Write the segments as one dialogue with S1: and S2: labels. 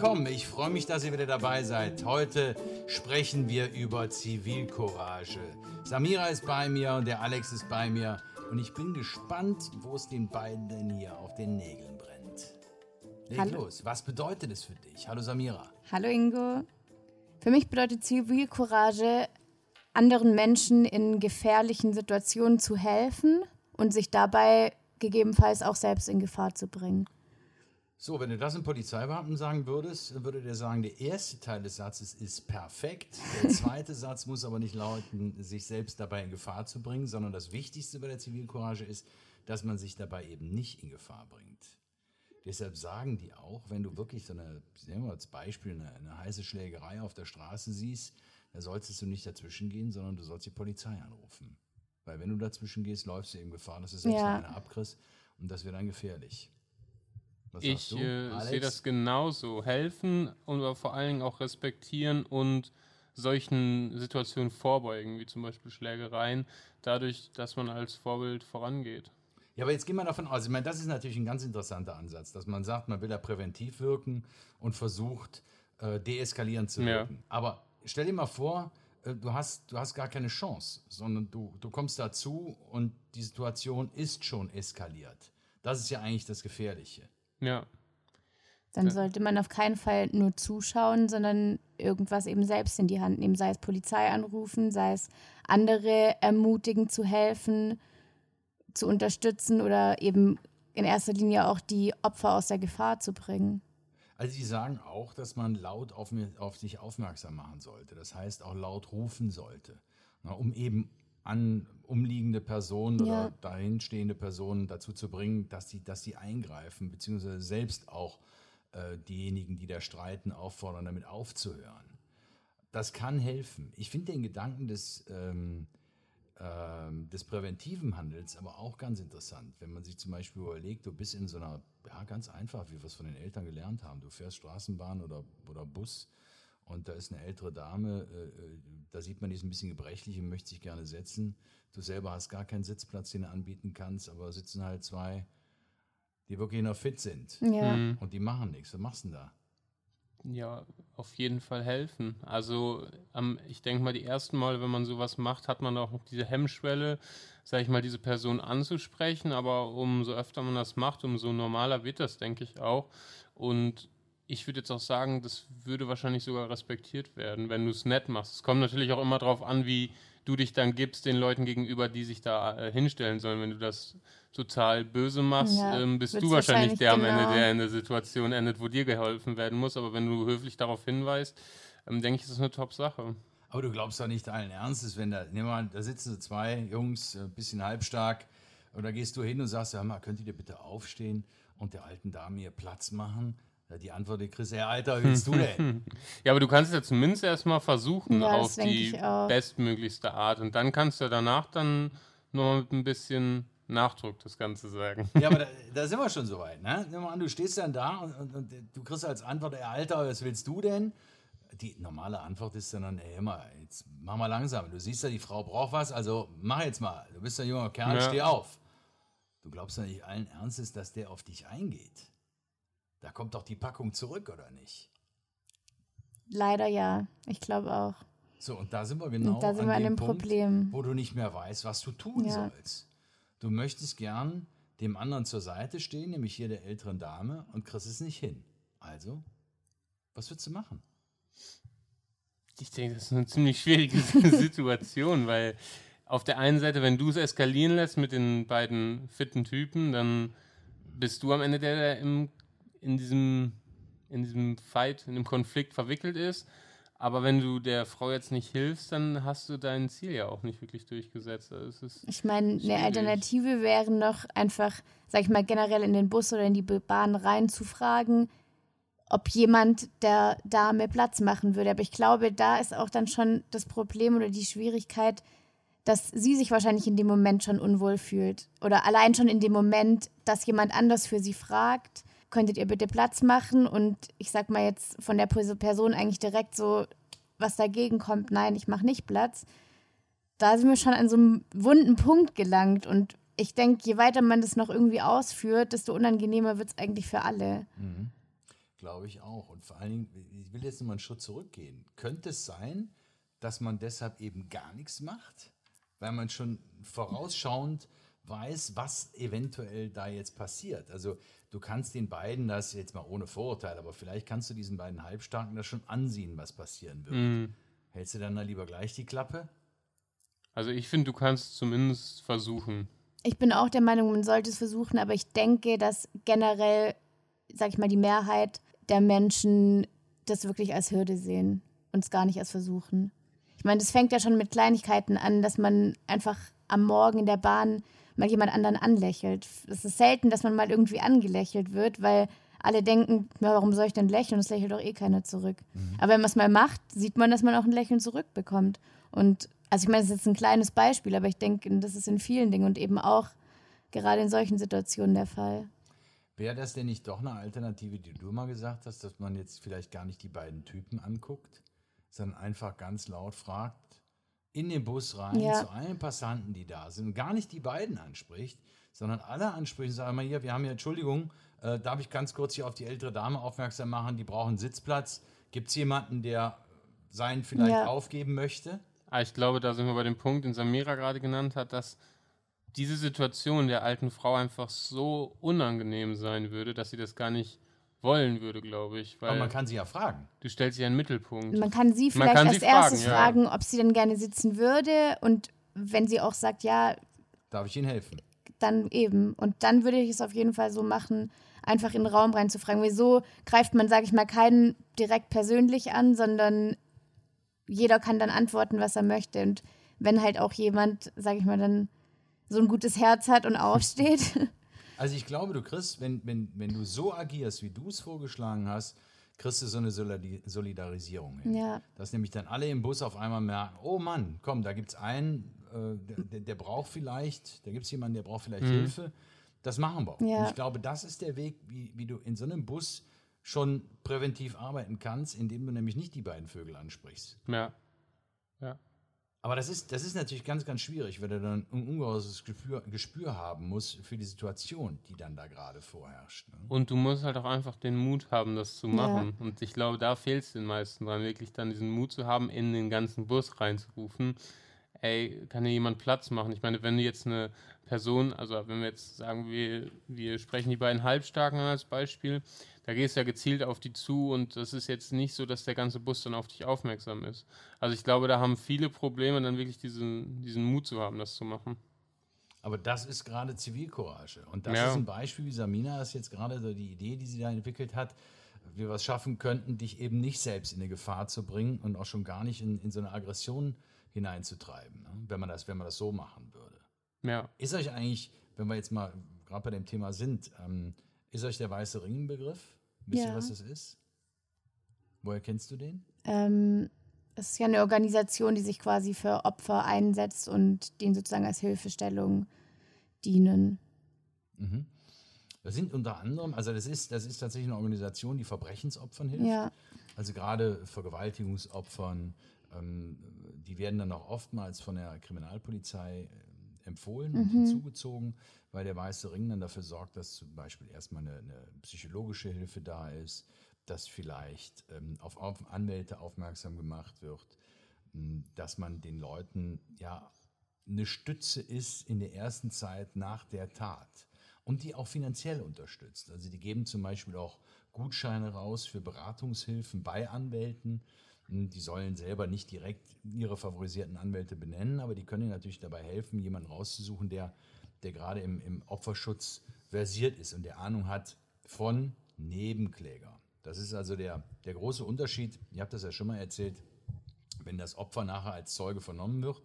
S1: willkommen. Ich freue mich, dass ihr wieder dabei seid. Heute sprechen wir über Zivilcourage. Samira ist bei mir und der Alex ist bei mir. Und ich bin gespannt, wo es den beiden denn hier auf den Nägeln brennt. Leg
S2: Hallo.
S1: los. Was bedeutet es für dich? Hallo Samira.
S2: Hallo Ingo. Für mich bedeutet Zivilcourage, anderen Menschen in gefährlichen Situationen zu helfen und sich dabei gegebenenfalls auch selbst in Gefahr zu bringen.
S1: So, wenn du das einem Polizeibeamten sagen würdest, dann würde der sagen, der erste Teil des Satzes ist perfekt. Der zweite Satz muss aber nicht lauten, sich selbst dabei in Gefahr zu bringen, sondern das Wichtigste bei der Zivilcourage ist, dass man sich dabei eben nicht in Gefahr bringt. Deshalb sagen die auch, wenn du wirklich so eine, nehmen wir als Beispiel, eine, eine heiße Schlägerei auf der Straße siehst, da solltest du nicht dazwischen gehen, sondern du sollst die Polizei anrufen. Weil wenn du dazwischen gehst, läufst du eben Gefahr, dass du selbst
S2: Ja.
S1: eine abkriegst und das wird dann gefährlich. Was
S3: Ich äh, sehe das genauso. Helfen und aber vor allen Dingen auch respektieren und solchen Situationen vorbeugen, wie zum Beispiel Schlägereien, dadurch, dass man als Vorbild vorangeht.
S1: Ja, aber jetzt gehen wir davon aus, ich meine, das ist natürlich ein ganz interessanter Ansatz, dass man sagt, man will ja präventiv wirken und versucht, äh, deeskalierend zu
S3: Ja.
S1: wirken. Aber stell dir mal vor, äh, du, hast, du hast gar keine Chance, sondern du, du kommst dazu und die Situation ist schon eskaliert. Das ist ja eigentlich das Gefährliche.
S3: Ja,
S2: Dann sollte man auf keinen Fall nur zuschauen, sondern irgendwas eben selbst in die Hand nehmen, sei es Polizei anrufen, sei es andere ermutigen zu helfen, zu unterstützen oder eben in erster Linie auch die Opfer aus der Gefahr zu bringen.
S1: Also die sagen auch, dass man laut auf, auf sich aufmerksam machen sollte. Das heißt auch laut rufen sollte, na, um eben an umliegende Personen oder
S2: Ja.
S1: dahinstehende Personen dazu zu bringen, dass sie, dass sie eingreifen, beziehungsweise selbst auch äh, diejenigen, die da streiten, auffordern, damit aufzuhören. Das kann helfen. Ich finde den Gedanken des, ähm, ähm, des präventiven Handels aber auch ganz interessant. Wenn man sich zum Beispiel überlegt, du bist in so einer, ja, ganz einfach, wie wir es von den Eltern gelernt haben. Du fährst Straßenbahn oder, oder Bus und da ist eine ältere Dame, äh, äh, da sieht man, die ist ein bisschen gebrechlich und möchte sich gerne setzen. Du selber hast gar keinen Sitzplatz, den du anbieten kannst, aber sitzen halt zwei, die wirklich noch fit sind.
S2: Ja.
S3: Mhm.
S1: Und die machen nichts. Was machst du denn da?
S3: ja, auf jeden Fall helfen. Also ich denke mal, die ersten Mal, wenn man sowas macht, hat man auch noch diese Hemmschwelle, sage ich mal, diese Person anzusprechen, aber umso öfter man das macht, umso normaler wird das, denke ich auch. Und ich würde jetzt auch sagen, das würde wahrscheinlich sogar respektiert werden, wenn du es nett machst. Es kommt natürlich auch immer darauf an, wie du dich dann gibst den Leuten gegenüber, die sich da äh, hinstellen sollen. Wenn du das total böse machst,
S2: Ja,
S3: ähm, bist du wahrscheinlich
S2: wahrscheinlich
S3: der am Ende,
S2: genau.
S3: der in der Situation endet, wo dir geholfen werden muss. Aber wenn du höflich darauf hinweist, ähm, denke ich, ist das eine Top-Sache.
S1: Aber du glaubst doch nicht allen Ernstes, wenn da, nimm mal, da sitzen so zwei Jungs, ein bisschen halbstark, und da gehst du hin und sagst, hör mal, könnt ihr dir bitte aufstehen und der alten Dame hier Platz machen? Ja, Die Antwort, die kriegst du, ja, Alter, willst du denn?
S3: Ja, aber du kannst ja zumindest erstmal versuchen
S2: Ja,
S3: auf die bestmöglichste Art. Und dann kannst du danach dann nochmal mit ein bisschen Nachdruck das Ganze sagen.
S1: ja, aber da, da sind wir schon so weit, ne? Nimm mal an, du stehst dann da und, und, und du kriegst als Antwort, ey, Alter, was willst du denn? Die normale Antwort ist dann, ey, hör mal, jetzt mach mal langsam. Du siehst ja, die Frau braucht was, also mach jetzt mal. Du bist ein junger Kerl,
S3: Ja.
S1: steh auf. Du glaubst doch nicht allen Ernstes, dass der auf dich eingeht. Da kommt doch die Packung zurück, oder nicht?
S2: Leider ja, ich glaube auch.
S1: So, und da sind wir genau
S2: sind
S1: an
S2: wir an
S1: dem
S2: dem
S1: Punkt,
S2: Problem.
S1: wo du nicht mehr weißt, was du tun
S2: Ja.
S1: sollst. Du möchtest gern dem anderen zur Seite stehen, nämlich hier der älteren Dame, und kriegst es nicht hin. Also, was würdest du machen?
S3: Ich denke, das ist eine ziemlich schwierige Situation, weil auf der einen Seite, wenn du es eskalieren lässt mit den beiden fitten Typen, dann bist du am Ende der, der im, in, diesem, in diesem Fight, in dem Konflikt verwickelt ist. Aber wenn du der Frau jetzt nicht hilfst, dann hast du dein Ziel ja auch nicht wirklich durchgesetzt. Also
S2: Ich meine, eine. Alternative wäre noch einfach, sag ich mal, generell in den Bus oder in die Bahn reinzufragen, ob jemand der Dame Platz machen würde. Aber ich glaube, da ist auch dann schon das Problem oder die Schwierigkeit, dass sie sich wahrscheinlich in dem Moment schon unwohl fühlt. Oder allein schon in dem Moment, dass jemand anders für sie fragt, könntet ihr bitte Platz machen? Und ich sag mal jetzt von der Person eigentlich direkt so, was dagegen kommt, nein, ich mache nicht Platz. Da sind wir schon an so einem wunden Punkt gelangt. Und ich denke, je weiter man das noch irgendwie ausführt, desto unangenehmer wird es eigentlich für alle.
S1: glaube ich auch. Und vor allen Dingen, ich will jetzt noch mal einen Schritt zurückgehen. Könnte es sein, dass man deshalb eben gar nichts macht, weil man schon vorausschauend weiß, was eventuell da jetzt passiert. Also du kannst den beiden das jetzt mal ohne Vorurteil, aber vielleicht kannst du diesen beiden Halbstarken das schon ansehen, was passieren wird.
S3: Mhm.
S1: Hältst du dann da lieber gleich die Klappe?
S3: Also ich finde, du kannst zumindest versuchen.
S2: Ich bin auch der Meinung, man sollte es versuchen, aber ich denke, dass generell, sag ich mal, die Mehrheit der Menschen das wirklich als Hürde sehen und es gar nicht als versuchen. Ich meine, das fängt ja schon mit Kleinigkeiten an, dass man einfach am Morgen in der Bahn mal jemand anderen anlächelt. Es ist selten, dass man mal irgendwie angelächelt wird, weil alle denken, ja, warum soll ich denn lächeln? Es lächelt doch eh keiner zurück.
S1: Mhm.
S2: Aber wenn man es mal macht, sieht man, dass man auch ein Lächeln zurückbekommt. Und also ich meine, das ist jetzt ein kleines Beispiel, aber ich denke, das ist in vielen Dingen und eben auch gerade in solchen Situationen der Fall.
S1: Wäre das denn nicht doch eine Alternative, die du mal gesagt hast, dass man jetzt vielleicht gar nicht die beiden Typen anguckt, sondern einfach ganz laut fragt, in den Bus rein,
S2: Ja.
S1: zu allen Passanten, die da sind, und gar nicht die beiden anspricht, sondern alle anspricht und sagt mal hier, wir haben hier, Entschuldigung, äh, darf ich ganz kurz hier auf die ältere Dame aufmerksam machen, die brauchen einen Sitzplatz. Gibt es jemanden, der seinen vielleicht
S2: Ja.
S1: aufgeben möchte?
S3: Ah, ich glaube, da sind wir bei dem Punkt, den Samira gerade genannt hat, dass diese Situation der alten Frau einfach so unangenehm sein würde, dass sie das gar nicht wollen würde, glaube ich.
S1: Aber man kann sie ja fragen.
S3: du stellst sie ja in den Mittelpunkt.
S2: Man kann sie vielleicht
S3: kann
S2: als
S3: sie
S2: erstes
S3: fragen, ja.
S2: fragen, ob sie denn gerne sitzen würde und wenn sie auch sagt, ja,
S1: Darf ich Ihnen helfen?
S2: dann eben. Und dann würde ich es auf jeden Fall so machen, einfach in den Raum reinzufragen. Wieso greift man, sage ich mal, keinen direkt persönlich an, sondern jeder kann dann antworten, was er möchte. Und wenn halt auch jemand, sage ich mal, dann so ein gutes Herz hat und aufsteht.
S1: Also ich glaube, du kriegst, wenn, wenn, wenn du so agierst, wie du es vorgeschlagen hast, kriegst du so eine Solidarisierung hin.
S2: Ja.
S1: Dass nämlich dann alle im Bus auf einmal merken, oh Mann, komm, da gibt es einen, äh, der, der, braucht vielleicht, da gibt es jemanden, der braucht vielleicht Hilfe. Das machen wir.
S2: Ja.
S1: Und ich glaube, das ist der Weg, wie, wie du in so einem Bus schon präventiv arbeiten kannst, indem du nämlich nicht die beiden Vögel ansprichst.
S3: ja. Ja.
S1: Aber das ist, das ist natürlich ganz, ganz schwierig, weil du dann ein ungeheures Gespür, Gespür haben musst für die Situation, die dann da gerade vorherrscht. Ne?
S3: Und du musst halt auch einfach den Mut haben, das zu machen. Und ich glaube, da fehlt es den meisten dran, wirklich dann diesen Mut zu haben, in den ganzen Bus reinzurufen. Ey, kann hier jemand Platz machen? Ich meine, wenn du jetzt eine Person, also wenn wir jetzt sagen, wir, wir sprechen die beiden Halbstarken als Beispiel, da gehst du ja gezielt auf die zu und das ist jetzt nicht so, dass der ganze Bus dann auf dich aufmerksam ist. Also ich glaube, da haben viele Probleme, dann wirklich diesen, diesen Mut zu haben, das zu machen.
S1: Aber das ist gerade Zivilcourage. Und das
S3: Ja.
S1: ist ein Beispiel, wie Samina ist jetzt gerade so die Idee, die sie da entwickelt hat, wie wir es schaffen könnten, dich eben nicht selbst in eine Gefahr zu bringen und auch schon gar nicht in, in so eine Aggression hineinzutreiben, ne? wenn, man das, wenn man das so machen würde.
S3: Ja,
S1: Ist euch eigentlich, wenn wir jetzt mal gerade bei dem Thema sind, ähm, ist euch der weiße Ring ein Begriff? Wisst ihr,
S2: Ja.
S1: was das ist? Woher kennst du den?
S2: ähm, es ist ja eine Organisation, die sich quasi für Opfer einsetzt und denen sozusagen als Hilfestellung dienen.
S1: Mhm. Das sind unter anderem, also das ist, das ist tatsächlich eine Organisation, die Verbrechensopfern hilft.
S2: Ja.
S1: Also gerade Vergewaltigungsopfern, ähm, die werden dann auch oftmals von der Kriminalpolizei äh, empfohlen und hinzugezogen, weil der Weiße Ring dann dafür sorgt, dass zum Beispiel erstmal eine, eine psychologische Hilfe da ist, dass vielleicht ähm, auf, auf Anwälte aufmerksam gemacht wird, mh, dass man den Leuten ja eine Stütze ist in der ersten Zeit nach der Tat und die auch finanziell unterstützt. Also die geben zum Beispiel auch Gutscheine raus für Beratungshilfen bei Anwälten. Die sollen selber nicht direkt ihre favorisierten Anwälte benennen, aber die können ihnen natürlich dabei helfen, jemanden rauszusuchen, der, der gerade im, im Opferschutz versiert ist und der Ahnung hat von Nebenkläger. Das ist also der, der große Unterschied. Ihr habt das ja schon mal erzählt, wenn das Opfer nachher als Zeuge vernommen wird,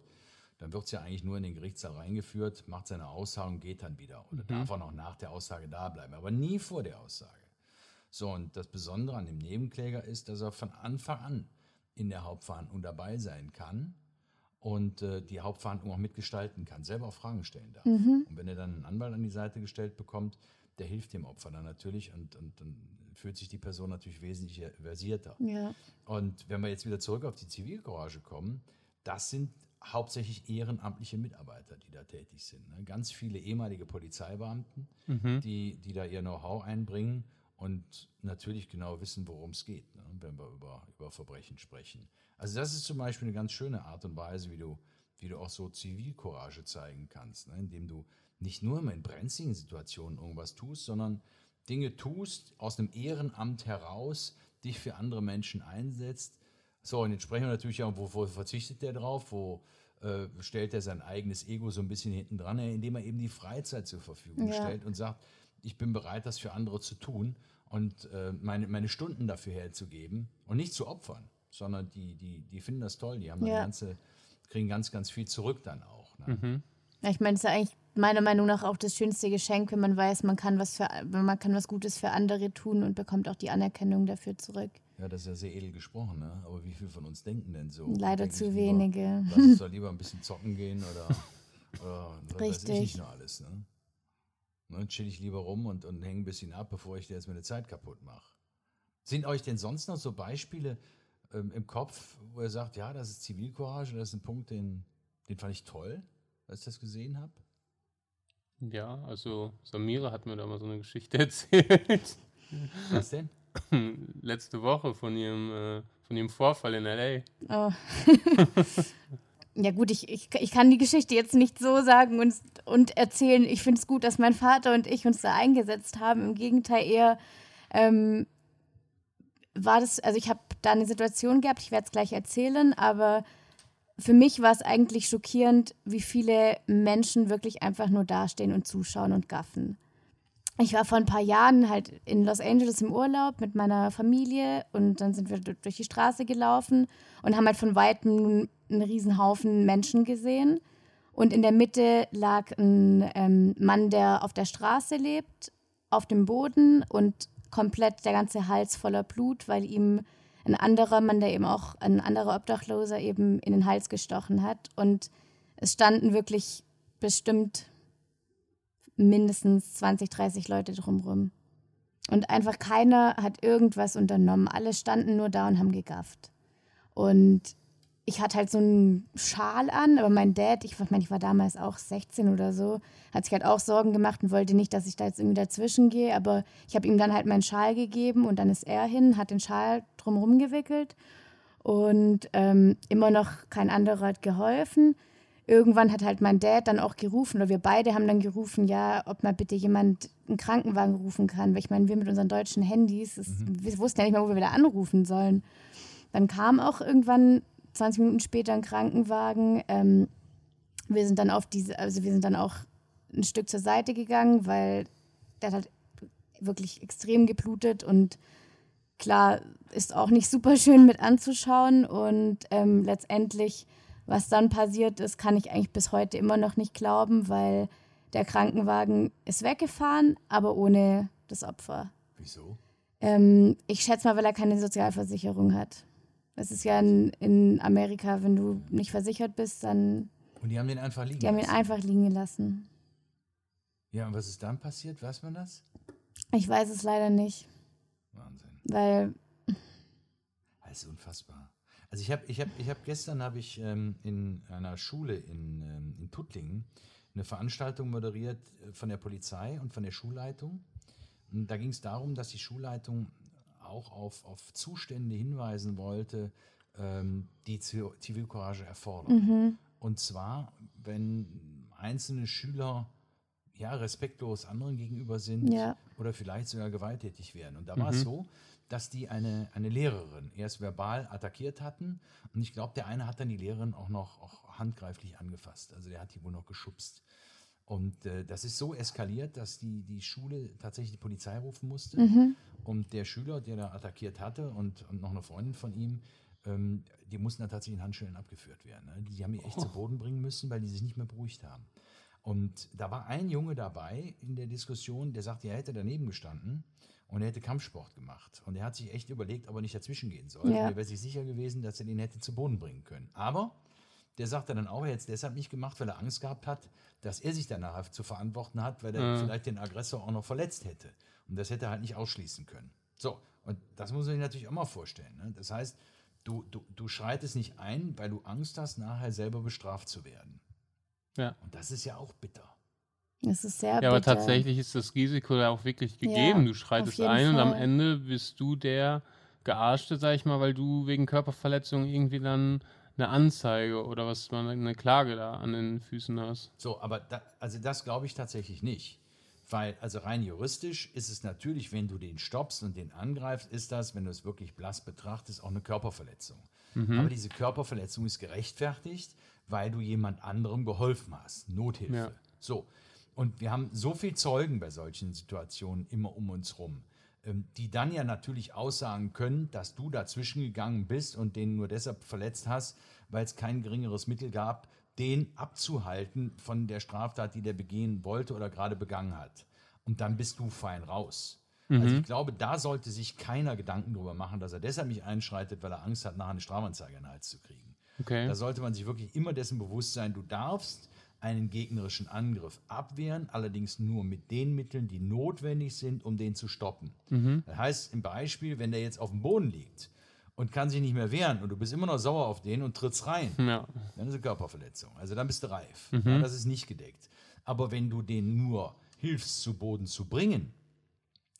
S1: dann wird es ja eigentlich nur in den Gerichtssaal reingeführt, macht seine Aussage und geht dann wieder. Oder darf er noch nach der Aussage da bleiben, aber nie vor der Aussage. So, und das Besondere an dem Nebenkläger ist, dass er von Anfang an in der Hauptverhandlung dabei sein kann und äh, die Hauptverhandlung auch mitgestalten kann, selber auch Fragen stellen darf. Und wenn er dann einen Anwalt an die Seite gestellt bekommt, der hilft dem Opfer dann natürlich und, und dann fühlt sich die Person natürlich wesentlich versierter.
S2: Ja.
S1: Und wenn wir jetzt wieder zurück auf die Zivilcourage kommen, das sind hauptsächlich ehrenamtliche Mitarbeiter, die da tätig sind. Ne? Ganz viele ehemalige Polizeibeamten, die, die da ihr Know-how einbringen. Und natürlich genau wissen, worum es geht, ne, wenn wir über, über Verbrechen sprechen. Also das ist zum Beispiel eine ganz schöne Art und Weise, wie du, wie du auch so Zivilcourage zeigen kannst, ne, indem du nicht nur immer in brenzligen Situationen irgendwas tust, sondern Dinge tust aus einem Ehrenamt heraus, dich für andere Menschen einsetzt. So, und jetzt sprechen wir natürlich auch, wo, wo verzichtet der drauf, wo äh, stellt er sein eigenes Ego so ein bisschen hinten dran, indem er eben die Freizeit zur Verfügung ja. stellt und sagt, ich bin bereit, das für andere zu tun und äh, meine, meine Stunden dafür herzugeben und nicht zu opfern, sondern die, die, die finden das toll, die haben ja. ganze, kriegen ganz, ganz viel zurück dann auch. Ne?
S2: Mhm. Ja, ich meine, es ist ja eigentlich meiner Meinung nach auch das schönste Geschenk, wenn man weiß, man kann was für, man kann was Gutes für andere tun und bekommt auch die Anerkennung dafür zurück.
S1: Ja, das ist ja sehr edel gesprochen, ne? Aber wie viele von uns denken denn so?
S2: Leider zu lieber, wenige.
S1: Lass uns doch lieber ein bisschen zocken gehen oder, oder Richtig. weiß ich nicht nur alles, ne? Ne chill ich lieber rum und, und hänge ein bisschen ab, bevor ich dir jetzt meine Zeit kaputt mache. Sind euch denn sonst noch so Beispiele ähm, im Kopf, wo ihr sagt, ja, das ist Zivilcourage, das ist ein Punkt, den, den fand ich toll, als ich das gesehen habe?
S3: Ja, also Samira hat mir da mal so eine Geschichte erzählt.
S1: Was denn?
S3: Letzte Woche von ihrem, äh, von ihrem Vorfall in L.A. Oh.
S2: ja gut, ich, ich, ich kann die Geschichte jetzt nicht so sagen und, und erzählen. Ich finde es gut, dass mein Vater und ich uns da eingesetzt haben. Im Gegenteil eher ähm, war das, also ich habe da eine Situation gehabt, ich werde es gleich erzählen, aber für mich war es eigentlich schockierend, wie viele Menschen wirklich einfach nur dastehen und zuschauen und gaffen. Ich war vor ein paar Jahren halt in Los Angeles im Urlaub mit meiner Familie und dann sind wir durch die Straße gelaufen und haben halt von weitem einen riesen Haufen Menschen gesehen. Und in der Mitte lag ein ähm, Mann, der auf der Straße lebt, auf dem Boden und komplett der ganze Hals voller Blut, weil ihm ein anderer Mann, der eben auch, ein anderer Obdachloser eben in den Hals gestochen hat. Und es standen wirklich bestimmt mindestens 20, 30 Leute drumherum. Und einfach keiner hat irgendwas unternommen. Alle standen nur da und haben gegafft. Und ich hatte halt so einen Schal an, aber mein Dad, ich meine, ich war damals auch 16 oder so, hat sich halt auch Sorgen gemacht und wollte nicht, dass ich da jetzt irgendwie dazwischen gehe. Aber ich habe ihm dann halt meinen Schal gegeben und dann ist er hin, hat den Schal drumherum gewickelt und ähm, immer noch kein anderer hat geholfen. Irgendwann hat halt mein Dad dann auch gerufen, oder wir beide haben dann gerufen, ja, ob mal bitte jemand einen Krankenwagen rufen kann. Weil ich meine, wir mit unseren deutschen Handys, das, mhm. wir wussten ja nicht mehr, wo wir wieder anrufen sollen. Dann kam auch irgendwann 20 Minuten später ein Krankenwagen. Ähm, wir sind dann auf diese, also wir sind dann auch ein Stück zur Seite gegangen, weil der hat wirklich extrem geblutet und klar ist auch nicht super schön mit anzuschauen und ähm, letztendlich, was dann passiert ist, kann ich eigentlich bis heute immer noch nicht glauben, weil der Krankenwagen ist weggefahren, aber ohne das Opfer.
S1: Wieso?
S2: Ähm, ich schätze mal, weil er keine Sozialversicherung hat. Das ist ja in, in Amerika, wenn du nicht versichert bist, dann.
S1: Und die haben den einfach liegen
S2: die gelassen. Die haben ihn einfach liegen gelassen.
S1: Ja, und was ist dann passiert? Weiß man das?
S2: Ich weiß es leider nicht.
S1: Wahnsinn.
S2: Weil.
S1: Das ist unfassbar. Also ich habe ich hab, ich hab gestern habe ich ähm, in einer Schule in, ähm, in Tuttlingen eine Veranstaltung moderiert äh, von der Polizei und von der Schulleitung. Und da ging es darum, dass die Schulleitung auch auf, auf Zustände hinweisen wollte, ähm, die Zivilcourage erfordern. Mhm. Und zwar, wenn einzelne Schüler ja, respektlos anderen gegenüber sind ja. oder vielleicht sogar gewalttätig werden. Und da mhm. war es so, dass die eine, eine Lehrerin erst verbal attackiert hatten. Und ich glaube, der eine hat dann die Lehrerin auch noch auch handgreiflich angefasst. Also der hat die wohl noch geschubst. Und äh, das ist so eskaliert, dass die, die Schule tatsächlich die Polizei rufen musste. Mhm. Und der Schüler, der da attackiert hatte und, und noch eine Freundin von ihm, ähm, die mussten dann tatsächlich in Handschellen abgeführt werden. Ne? Die, die haben die echt oh. zu Boden bringen müssen, weil die sich nicht mehr beruhigt haben. Und da war ein Junge dabei in der Diskussion, der sagte, er hätte daneben gestanden und er hätte Kampfsport gemacht. Und er hat sich echt überlegt, ob er nicht dazwischen gehen soll. Ja. Er wäre sich sicher gewesen, dass er den hätte zu Boden bringen können. Aber der sagte dann auch, er hätte es deshalb nicht gemacht, weil er Angst gehabt hat, dass er sich danach zu verantworten hat, weil er mhm. vielleicht den Aggressor auch noch verletzt hätte. Und das hätte er halt nicht ausschließen können. So, und das muss man sich natürlich auch mal vorstellen. Ne? Das heißt, du, du, du schreitest nicht ein, weil du Angst hast, nachher selber bestraft zu werden. Ja. Und das ist ja auch bitter.
S2: Das ist sehr
S3: Ja, aber
S2: bitter.
S3: tatsächlich ist das Risiko da auch wirklich gegeben.
S2: Ja,
S3: du schreitest ein und am
S2: Fall.
S3: Ende bist du der Gearschte, sag ich mal, weil du wegen Körperverletzung irgendwie dann eine Anzeige oder was man eine Klage da an den Füßen hast.
S1: So, aber da, also das glaube ich tatsächlich nicht. Weil, also rein juristisch ist es natürlich, wenn du den stoppst und den angreifst, ist das, wenn du es wirklich blass betrachtest, auch eine Körperverletzung. Aber diese Körperverletzung ist gerechtfertigt, weil du jemand anderem geholfen hast. Nothilfe.
S3: Ja.
S1: So. Und wir haben so viel Zeugen bei solchen Situationen immer um uns rum, ähm, die dann ja natürlich aussagen können, dass du dazwischen gegangen bist und den nur deshalb verletzt hast, weil es kein geringeres Mittel gab, den abzuhalten von der Straftat, die der begehen wollte oder gerade begangen hat. Und dann bist du fein raus. Also ich glaube, da sollte sich keiner Gedanken drüber machen, dass er deshalb nicht einschreitet, weil er Angst hat, nachher eine Strafanzeige in den Hals zu kriegen.
S3: Okay.
S1: Da sollte man sich wirklich immer dessen bewusst sein, du darfst einen gegnerischen Angriff abwehren, allerdings nur mit den Mitteln, die notwendig sind, um den zu stoppen. Das heißt, im Beispiel, wenn der jetzt auf dem Boden liegt und kann sich nicht mehr wehren und du bist immer noch sauer auf den und trittst rein,
S3: ja.
S1: dann ist eine Körperverletzung. Also dann bist du reif. Ja, das ist nicht gedeckt. Aber wenn du den nur hilfst, zu Boden zu bringen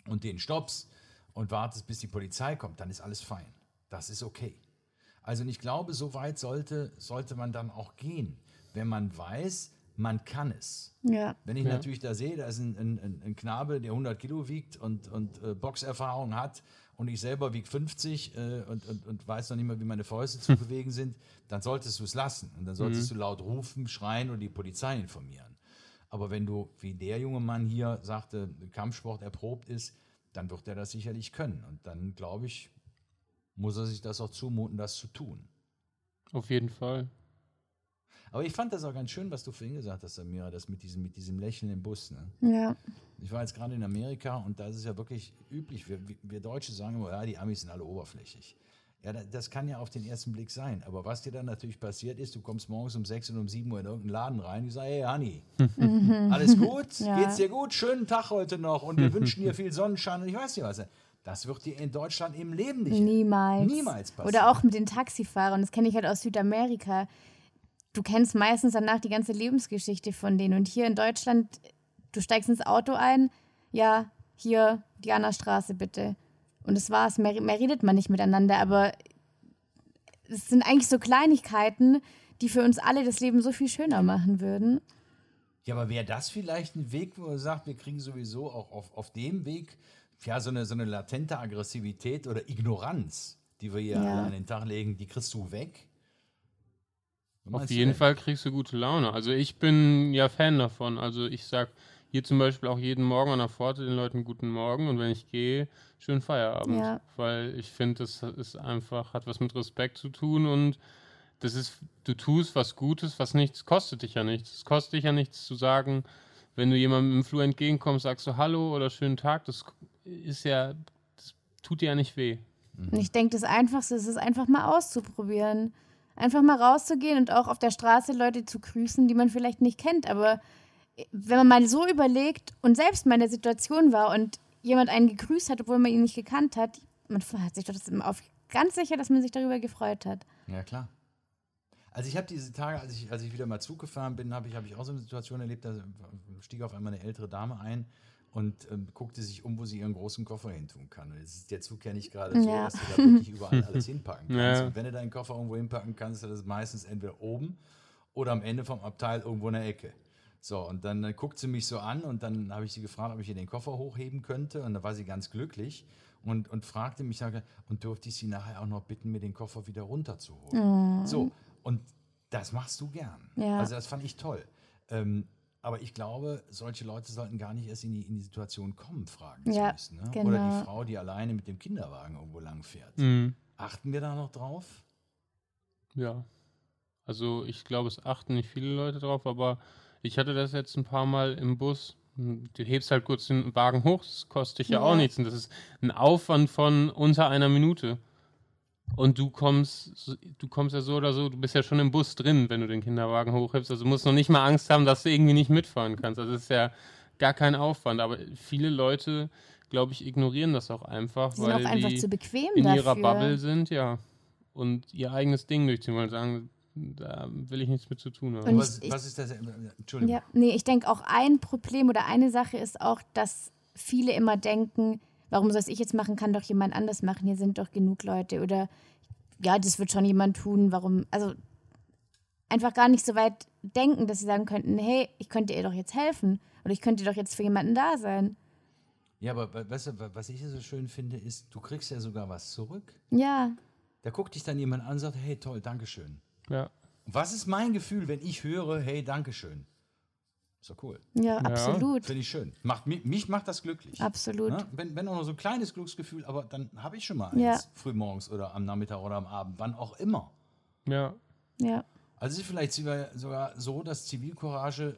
S1: und den stoppst und wartest, bis die Polizei kommt, dann ist alles fein. Das ist okay. Also ich glaube, so weit sollte, sollte man dann auch gehen, wenn man weiß, man kann es.
S2: Ja.
S1: Wenn ich
S3: Ja.
S1: natürlich da sehe, da ist ein, ein, ein- Knabe, der 100 Kilo wiegt und, und äh, Boxerfahrung hat und ich selber wiege 50 äh, und, und, und weiß noch nicht mehr, wie meine Fäuste zu bewegen sind, dann solltest du es lassen. Und dann solltest du laut rufen, schreien und die Polizei informieren. Aber wenn du, wie der junge Mann hier sagte, Kampfsport erprobt ist, dann wird er das sicherlich können. Und dann, glaube ich, muss er sich das auch zumuten, das zu tun.
S3: Auf jeden Fall.
S1: Aber ich fand das auch ganz schön, was du vorhin gesagt hast, Samira, das mit diesem, mit diesem Lächeln im Bus. Ne?
S2: Ja.
S1: Ich war jetzt gerade in Amerika und da ist es ja wirklich üblich. Wir, wir- Deutsche sagen immer, ja, die Amis sind alle oberflächlich. Ja, da- das kann ja auf den ersten Blick sein. Aber was dir dann natürlich passiert ist, du kommst morgens um 6 und um 7 Uhr in irgendeinen Laden rein, die sagen, hey Honey, alles gut?
S2: Ja.
S1: Geht's dir gut? Schönen Tag heute noch und wir wünschen dir viel Sonnenschein und ich weiß nicht was. Das wird dir in Deutschland im Leben nicht
S2: Niemals.
S1: Niemals passieren.
S2: Oder auch mit den Taxifahrern, das kenne ich halt aus Südamerika. Du kennst meistens danach die ganze Lebensgeschichte von denen. Und hier in Deutschland, du steigst ins Auto ein, ja, hier, Diana-Straße bitte. Und das war's. Mehr, mehr redet man nicht miteinander. Aber es sind eigentlich so Kleinigkeiten, die für uns alle das Leben so viel schöner machen würden.
S1: Ja, aber wäre das vielleicht ein Weg, wo man sagt, wir kriegen sowieso auch auf, auf dem Weg ja so eine, so eine latente Aggressivität oder Ignoranz, die wir hier
S2: Ja.
S1: an den Tag legen, die kriegst du weg?
S3: Auf jeden
S1: denn?
S3: Fall kriegst du gute Laune. Also ich bin ja Fan davon. Also ich sag hier zum Beispiel auch jeden Morgen an der Pforte den Leuten guten Morgen und wenn ich gehe, schönen Feierabend.
S2: Ja.
S3: Weil ich finde, das ist einfach, hat was mit Respekt zu tun und das ist, du tust was Gutes, was nichts, kostet dich ja nichts. Es kostet dich ja nichts zu sagen, wenn du jemandem im Flur entgegenkommst, sagst du Hallo oder schönen Tag, das ist ja, das tut dir ja nicht weh.
S2: Und ich denke, das Einfachste ist es einfach mal auszuprobieren. Einfach mal rauszugehen und auch auf der Straße Leute zu grüßen, die man vielleicht nicht kennt. Aber wenn man mal so überlegt und selbst mal in der Situation war und jemand einen gegrüßt hat, obwohl man ihn nicht gekannt hat, man hat sich doch das auf ganz sicher, dass man sich darüber gefreut hat.
S1: Ja, klar. Also ich habe diese Tage, als ich, als ich wieder mal Zug gefahren bin, habe ich, hab ich auch so eine Situation erlebt, da stieg auf einmal eine ältere Dame ein und ähm, guckte sich um, wo sie ihren großen Koffer hin tun kann. Und jetzt ist der Zug ja nicht gerade so,
S2: Ja.
S1: dass du da wirklich überall alles hinpacken kannst.
S3: Ja.
S1: Und wenn du deinen Koffer irgendwo hinpacken kannst, ist das meistens entweder oben oder am Ende vom Abteil irgendwo in der Ecke. So, und dann äh, guckt sie mich so an und dann habe ich sie gefragt, ob ich ihr den Koffer hochheben könnte. Und da war sie ganz glücklich und, und fragte mich, sage, und dürfte ich sie nachher auch noch bitten, mir den Koffer wieder runterzuholen. So, und das machst du gern.
S2: Ja.
S1: Also das fand ich toll. Ähm, aber ich glaube, solche Leute sollten gar nicht erst in die, in die Situation kommen, fragen
S2: Ja,
S1: zu müssen. Ne?
S2: genau.
S1: Oder die Frau, die alleine mit dem Kinderwagen irgendwo lang fährt.
S3: Mhm.
S1: Achten wir da noch drauf?
S3: Ja. Also ich glaube, es achten nicht viele Leute drauf, aber ich hatte das jetzt ein paar Mal im Bus. Du hebst halt kurz den Wagen hoch, das kostet dich ja,
S2: Ja.
S3: auch nichts. Und das ist ein Aufwand von unter einer Minute. Und du kommst, du kommst ja so oder so, du bist ja schon im Bus drin, wenn du den Kinderwagen hochhebst. Also du musst noch nicht mal Angst haben, dass du irgendwie nicht mitfahren kannst. Also es ist ja gar kein Aufwand. Aber viele Leute, glaube ich, ignorieren das auch einfach,
S2: Die sind
S3: weil
S2: auch einfach
S3: die
S2: zu bequem
S3: in
S2: dafür.
S3: ihrer Bubble sind, ja. Und ihr eigenes Ding durchziehen wollen, sagen, da will ich nichts mit zu tun haben.
S2: Und
S1: Was,
S2: ich-
S1: was ist das? Entschuldigung.
S2: Ja, nee, ich denke auch ein Problem oder eine Sache ist auch, dass viele immer denken, warum soll es ich jetzt machen, kann doch jemand anders machen, hier sind doch genug Leute oder ja, das wird schon jemand tun, warum, also einfach gar nicht so weit denken, dass sie sagen könnten, hey, ich könnte ihr doch jetzt helfen oder ich könnte doch jetzt für jemanden da sein.
S1: Ja, aber we- weißt du, wa- was ich so schön finde, ist, du kriegst ja sogar was zurück.
S2: Ja,
S1: Da guckt dich dann jemand an und sagt, hey, toll, Dankeschön.
S3: Ja.
S1: Was ist mein Gefühl, wenn ich höre, hey, Dankeschön? Ist doch cool.
S2: ja, absolut,
S1: Finde ich schön. Macht, mich, mich macht das glücklich.
S2: absolut.
S1: Ja, wenn, wenn auch nur so ein kleines Glücksgefühl, aber dann habe ich schon mal
S2: Ja.
S1: eins, frühmorgens oder am Nachmittag oder am Abend, wann auch immer.
S3: Ja.
S2: Ja,
S1: Also es ist vielleicht sogar, sogar so, dass Zivilcourage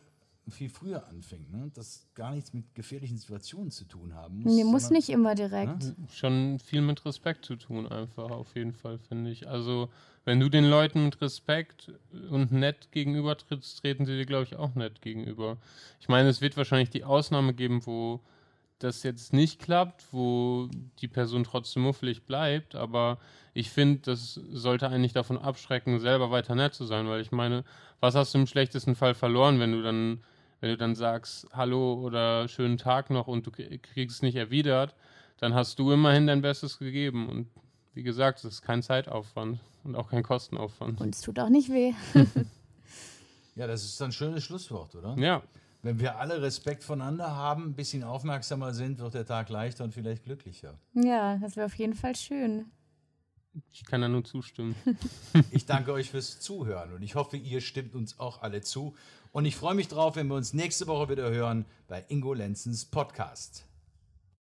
S1: viel früher anfängt, ne? das gar nichts mit gefährlichen Situationen zu tun haben muss.
S2: nee, muss
S1: sondern-
S2: nicht immer direkt.
S3: schon viel mit Respekt zu tun, einfach auf jeden Fall, finde ich. Also, wenn du den Leuten mit Respekt und nett gegenüber trittst, treten sie dir, glaube ich, auch nett gegenüber. Ich meine, es wird wahrscheinlich die Ausnahme geben, wo das jetzt nicht klappt, wo die Person trotzdem muffelig bleibt, aber ich finde, das sollte eigentlich davon abschrecken, selber weiter nett zu sein, weil ich meine, was hast du im schlechtesten Fall verloren, wenn du dann, wenn du dann sagst, hallo oder schönen Tag noch und du kriegst nicht erwidert, dann hast du immerhin dein Bestes gegeben und wie gesagt, es ist kein Zeitaufwand und auch kein Kostenaufwand.
S2: Und es tut auch nicht weh.
S1: Ja, das ist ein schönes Schlusswort, oder?
S3: Ja,
S1: Wenn wir alle Respekt voneinander haben, ein bisschen aufmerksamer sind, wird der Tag leichter und vielleicht glücklicher.
S2: Ja, das wäre auf jeden Fall schön.
S3: ich kann da nur zustimmen.
S1: Ich danke euch fürs Zuhören und ich hoffe, ihr stimmt uns auch alle zu. Und ich freue mich drauf, wenn wir uns nächste Woche wieder hören bei Ingo Lenzens Podcast.